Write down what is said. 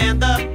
stand up.